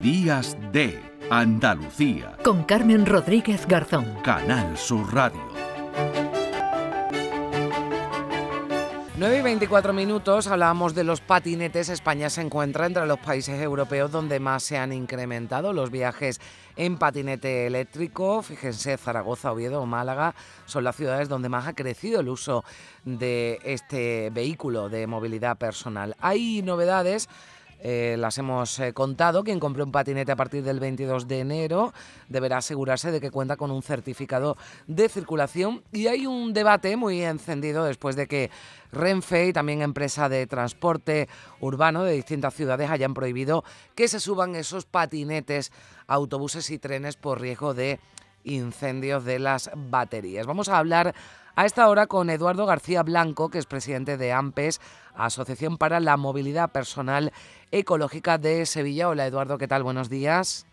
Días de Andalucía. Con Carmen Rodríguez Garzón. Canal Sur Radio. 9 y 24 minutos hablábamos de los patinetes. España se encuentra entre los países europeos donde más se han incrementado los viajes en patinete eléctrico. Fíjense, Zaragoza, Oviedo o Málaga son las ciudades donde más ha crecido el uso de este vehículo de movilidad personal. Hay novedades eh, las hemos eh, contado. Quien compre un patinete a partir del 22 de enero deberá asegurarse de que cuenta con un certificado de circulación. Y hay un debate muy encendido después de que Renfe y también empresa de transporte urbano de distintas ciudades hayan prohibido que se suban esos patinetes, autobuses y trenes por riesgo de incendios de las baterías. Vamos a hablar a esta hora con Eduardo García Blanco, que es presidente de AMPES, Asociación para la Movilidad Personal Ecológica de Sevilla. Hola Eduardo, ¿qué tal? Buenos días.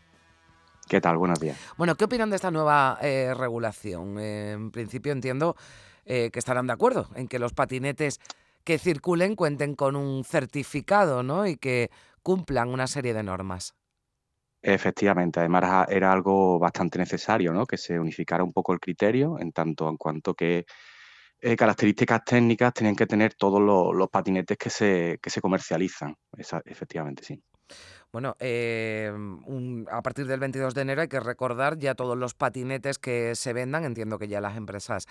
¿Qué tal? Buenos días. Bueno, ¿qué opinan de esta nueva eh, regulación? Eh, en principio entiendo eh, que estarán de acuerdo en que los patinetes que circulen cuenten con un certificado ¿no? y que cumplan una serie de normas. Efectivamente, además era algo bastante necesario, ¿no? Que se unificara un poco el criterio en tanto en cuanto que eh, características técnicas tenían que tener todos los, patinetes que se, que se comercializan. efectivamente, sí. Bueno, eh, a partir del 22 de enero hay que recordar ya todos los patinetes que se vendan. Entiendo que ya las empresas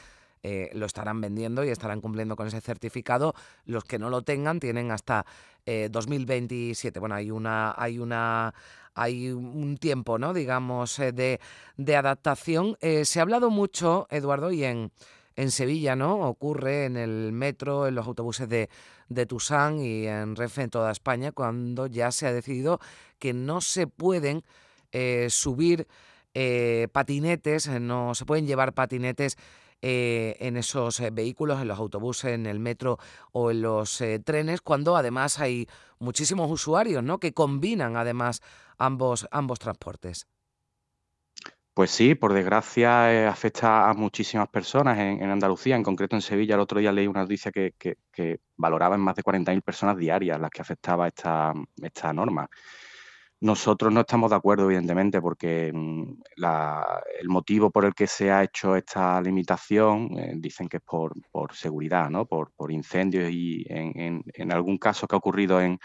eh, lo estarán vendiendo y estarán cumpliendo con ese certificado. Los que no lo tengan tienen hasta 2027. Bueno, hay una, hay una hay un tiempo, ¿no? digamos, eh, de, de, adaptación. Eh, se ha hablado mucho, Eduardo, y en, en Sevilla, ¿no? Ocurre en el metro, en los autobuses de, de Tusán y en Renfe en toda España, cuando ya se ha decidido que no se pueden eh, subir patinetes, no se pueden llevar patinetes en esos vehículos, en los autobuses, en el metro o en los trenes, cuando además hay muchísimos usuarios, ¿no? Que combinan además ambos, ambos transportes. Pues sí, por desgracia eh, afecta a muchísimas personas en, Andalucía, en concreto en Sevilla. El otro día leí una noticia que, valoraba en más de 40.000 personas diarias las que afectaba esta, esta norma. Nosotros no estamos de acuerdo, evidentemente, porque mm, el motivo por el que se ha hecho esta limitación eh, dicen que es por, seguridad, ¿no? por, incendios y en, en, algún caso que ha ocurrido en,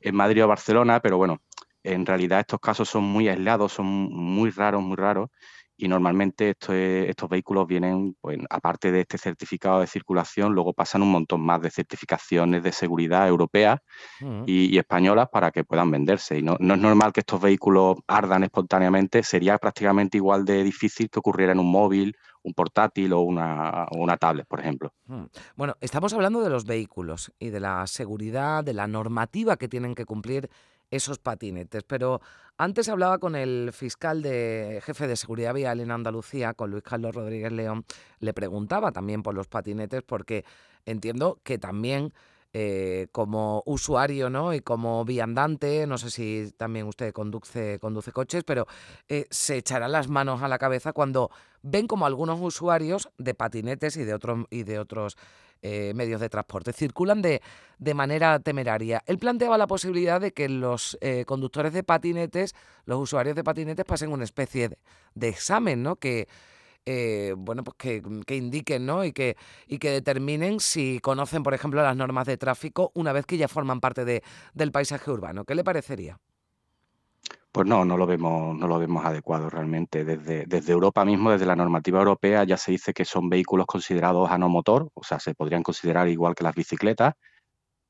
en Madrid o Barcelona, pero bueno, en realidad estos casos son muy aislados, son muy raros, muy raros, y normalmente estos vehículos vienen, pues, aparte de este certificado de circulación, luego pasan un montón más de certificaciones de seguridad europeas mm. y, españolas para que puedan venderse. Y no, es normal que estos vehículos ardan espontáneamente, sería prácticamente igual de difícil que ocurriera en un móvil, un portátil o una, una tablet, por ejemplo. Mm. Bueno, estamos hablando de los vehículos y de la seguridad, de la normativa que tienen que cumplir esos patinetes. Pero antes hablaba con el fiscal de jefe de seguridad vial en Andalucía, con Luis Carlos Rodríguez León, le preguntaba también por los patinetes porque entiendo que también eh, como usuario ¿no? y como viandante, no sé si también usted conduce, conduce coches, pero eh, se echará las manos a la cabeza cuando ven como algunos usuarios de patinetes y de otros y de otros eh, medios de transporte. Circulan de, de, manera temeraria. Él planteaba la posibilidad de que los conductores de patinetes, los usuarios de patinetes, pasen una especie de, examen, ¿no? Que, eh, bueno, pues que, que, indiquen ¿no? y, que, y que determinen si conocen, por ejemplo, las normas de tráfico una vez que ya forman parte de, del paisaje urbano. ¿Qué le parecería? Pues no, no lo vemos, no lo vemos adecuado realmente. Desde, desde Europa mismo, desde la normativa europea, ya se dice que son vehículos considerados a no motor, o sea, se podrían considerar igual que las bicicletas.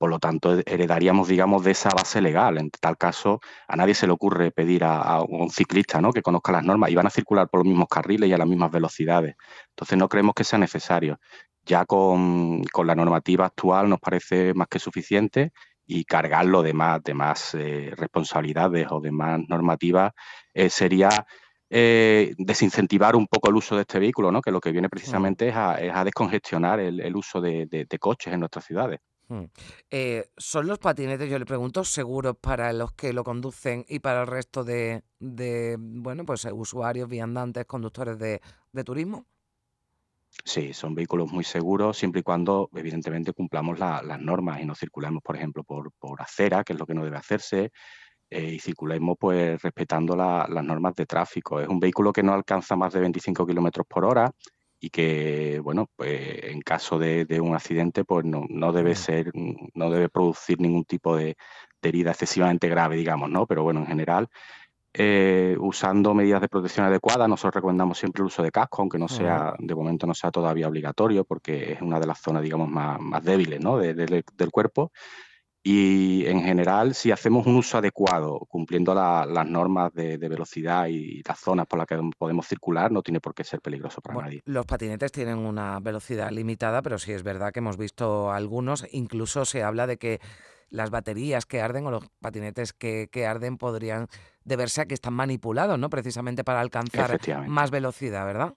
Por lo tanto, heredaríamos, digamos, de esa base legal. En tal caso, a nadie se le ocurre pedir a, un ciclista ¿no? que conozca las normas y van a circular por los mismos carriles y a las mismas velocidades. Entonces, no creemos que sea necesario. Ya con, con la normativa actual nos parece más que suficiente y cargarlo de más, de más eh, responsabilidades o de más normativas eh, sería eh, desincentivar un poco el uso de este vehículo, ¿no? que lo que viene precisamente es, a, descongestionar el, uso de, coches en nuestras ciudades. Mm. ¿Son los patinetes, yo le pregunto, seguros para los que lo conducen y para el resto de, bueno, pues usuarios, viandantes, conductores de turismo? Sí, son vehículos muy seguros siempre y cuando, evidentemente, cumplamos las normas y no circulamos, por ejemplo, por, acera, que es lo que no debe hacerse, y circulemos pues respetando las normas de tráfico. Es un vehículo que no alcanza más de 25 kilómetros por hora y que, bueno, pues en caso de, un accidente, pues no, no, debe ser, no debe producir ningún tipo de, herida excesivamente grave, digamos, ¿no? Pero bueno, en general, eh, usando medidas de protección adecuadas, nosotros recomendamos siempre el uso de casco, aunque no sea, de momento no sea todavía obligatorio, porque es una de las zonas, digamos, más, más débiles, ¿no? del cuerpo. Y en general, si hacemos un uso adecuado, cumpliendo las normas de, velocidad y las zonas por las que podemos circular, no tiene por qué ser peligroso para nadie. Los patinetes tienen una velocidad limitada, pero sí es verdad que hemos visto algunos, incluso se habla de que las baterías que arden o los patinetes que, que arden podrían deberse a que están manipulados, ¿no? Precisamente para alcanzar más velocidad, ¿verdad?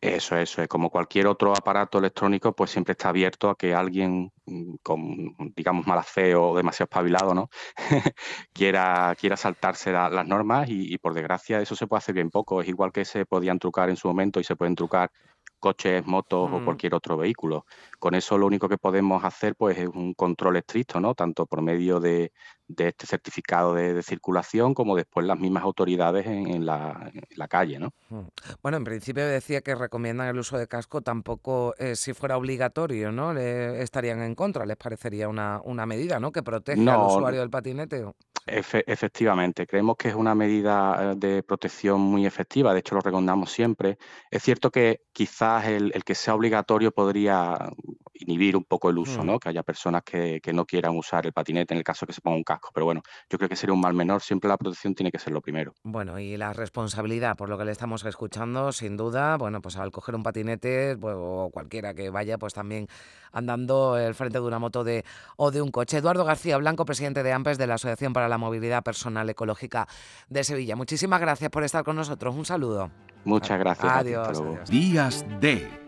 Eso, eso es. Como cualquier otro aparato electrónico, pues siempre está abierto a que alguien mm, con, digamos, mala fe o demasiado espabilado, ¿no? quiera, quiera saltarse las normas y, y, por desgracia eso se puede hacer bien poco. Es igual que se podían trucar en su momento y se pueden trucar coches, motos o mm. cualquier otro vehículo. Con eso lo único que podemos hacer pues es un control estricto, ¿no? Tanto por medio de, este certificado de, circulación como después las mismas autoridades en, la, calle, ¿no? Bueno, en principio decía que recomiendan el uso de casco, tampoco eh, si fuera obligatorio, ¿no? Le estarían en contra, les parecería una, una medida, ¿no? Que protege al usuario del patinete efectivamente, creemos que es una medida eh, de protección muy efectiva, de hecho lo recomendamos siempre. Es cierto que quizás el, que sea obligatorio podría inhibir un poco el uso, mm. ¿no? Que haya personas que, no quieran usar el patinete en el caso que se ponga un casco. Pero bueno, yo creo que sería un mal menor. Siempre la protección tiene que ser lo primero. Bueno, y la responsabilidad, por lo que le estamos escuchando, sin duda, bueno, pues al coger un patinete pues, o cualquiera que vaya, pues también andando el frente de una moto de, o de un coche. Eduardo García Blanco, presidente de AMPES de la Asociación para la Movilidad Personal Ecológica de Sevilla. Muchísimas gracias por estar con nosotros. Un saludo. Muchas gracias. Adiós. Días de